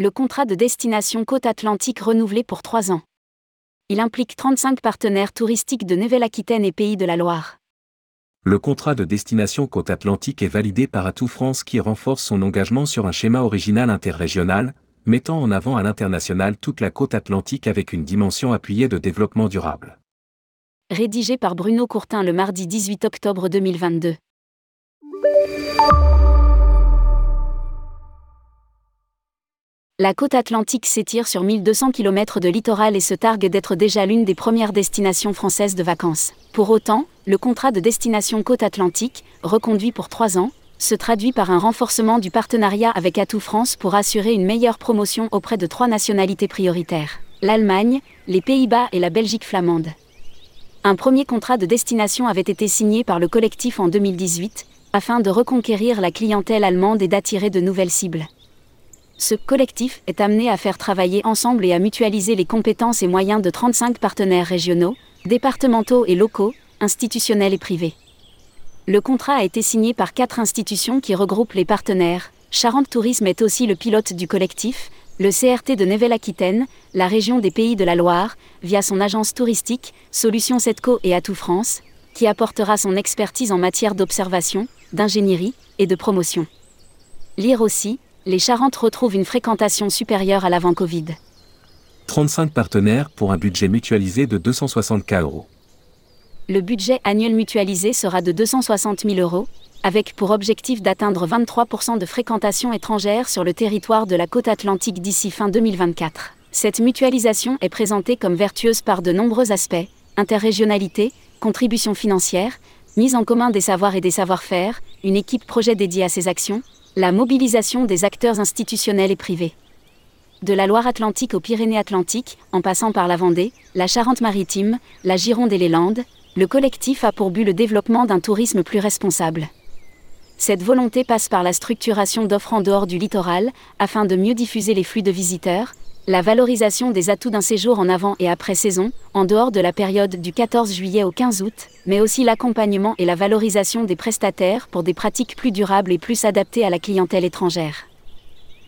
Le contrat de destination Côte Atlantique renouvelé pour trois ans. Il implique 35 partenaires touristiques de Nouvelle-Aquitaine et Pays de la Loire. Le contrat de destination Côte Atlantique est validé par Atout France qui renforce son engagement sur un schéma original interrégional, mettant en avant à l'international toute la côte atlantique avec une dimension appuyée de développement durable. Rédigé par Bruno Courtin le mardi 18 octobre 2022. La côte atlantique s'étire sur 1200 km de littoral et se targue d'être déjà l'une des premières destinations françaises de vacances. Pour autant, le contrat de destination côte atlantique, reconduit pour trois ans, se traduit par un renforcement du partenariat avec Atout France pour assurer une meilleure promotion auprès de trois nationalités prioritaires l'Allemagne, les Pays-Bas et la Belgique flamande. Un premier contrat de destination avait été signé par le collectif en 2018, afin de reconquérir la clientèle allemande et d'attirer de nouvelles cibles ce collectif est amené à faire travailler ensemble et à mutualiser les compétences et moyens de 35 partenaires régionaux, départementaux et locaux, institutionnels et privés. Le contrat a été signé par quatre institutions qui regroupent les partenaires. Charente Tourisme est aussi le pilote du collectif, le CRT de Nouvelle-Aquitaine, la région des Pays de la Loire, via son agence touristique, Solutions Setco et Atout France, qui apportera son expertise en matière d'observation, d'ingénierie et de promotion. Lire aussi, les Charentes retrouvent une fréquentation supérieure à l'avant Covid. 35 partenaires pour un budget mutualisé de 260 euros. Le budget annuel mutualisé sera de 260 000 euros, avec pour objectif d'atteindre 23% de fréquentation étrangère sur le territoire de la côte atlantique d'ici fin 2024. Cette mutualisation est présentée comme vertueuse par de nombreux aspects, interrégionalité, contribution financière, mise en commun des savoirs et des savoir-faire, une équipe projet dédiée à ces actions, la mobilisation des acteurs institutionnels et privés. De la Loire-Atlantique aux Pyrénées-Atlantiques, en passant par la Vendée, la Charente-Maritime, la Gironde et les Landes, le collectif a pour but le développement d'un tourisme plus responsable. Cette volonté passe par la structuration d'offres en dehors du littoral, afin de mieux diffuser les flux de visiteurs, la valorisation des atouts d'un séjour en avant et après saison, en dehors de la période du 14 juillet au 15 août, mais aussi l'accompagnement et la valorisation des prestataires pour des pratiques plus durables et plus adaptées à la clientèle étrangère.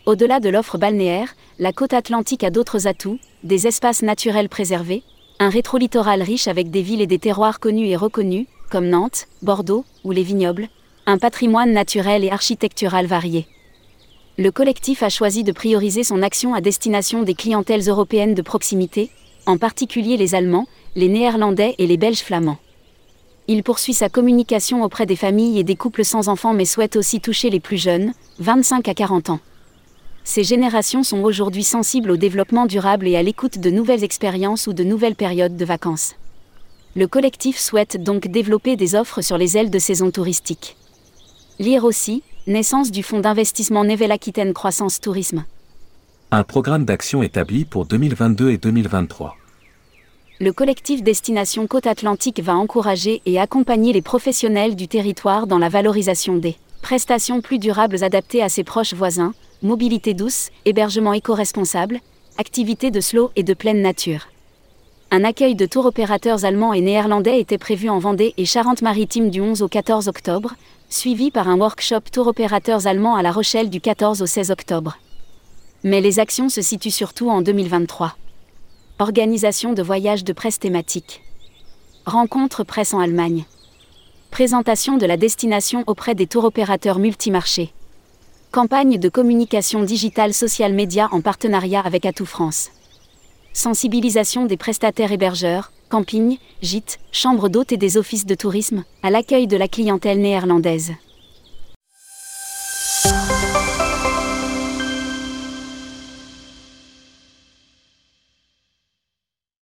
Au-delà de l'offre balnéaire, la côte atlantique a d'autres atouts, des espaces naturels préservés, un rétro-littoral riche avec des villes et des terroirs connus et reconnus, comme Nantes, Bordeaux ou les vignobles, un patrimoine naturel et architectural varié le collectif a choisi de prioriser son action à destination des clientèles européennes de proximité, en particulier les Allemands, les Néerlandais et les Belges flamands. Il poursuit sa communication auprès des familles et des couples sans enfants mais souhaite aussi toucher les plus jeunes, 25 à 40 ans. Ces générations sont aujourd'hui sensibles au développement durable et à l'écoute de nouvelles expériences ou de nouvelles périodes de vacances. Le collectif souhaite donc développer des offres sur les ailes de saison touristique. Lire aussi, Naissance du fonds d'investissement Nouvelle-Aquitaine Croissance Tourisme. Un programme d'action établi pour 2022 et 2023. Le collectif Destination Côte Atlantique va encourager et accompagner les professionnels du territoire dans la valorisation des prestations plus durables adaptées à ses proches voisins, mobilité douce, hébergement éco-responsable, activités de slow et de pleine nature. Un accueil de tour opérateurs allemands et néerlandais était prévu en Vendée et Charente-Maritime du 11 au 14 octobre, suivi par un workshop tour opérateurs allemands à La Rochelle du 14 au 16 octobre. Mais les actions se situent surtout en 2023. Organisation de voyages de presse thématiques. Rencontre presse en Allemagne. Présentation de la destination auprès des tour opérateurs multimarchés. Campagne de communication digitale social média en partenariat avec Atout France. Sensibilisation des prestataires hébergeurs, campings, gîtes, chambres d'hôtes et des offices de tourisme, à l'accueil de la clientèle néerlandaise.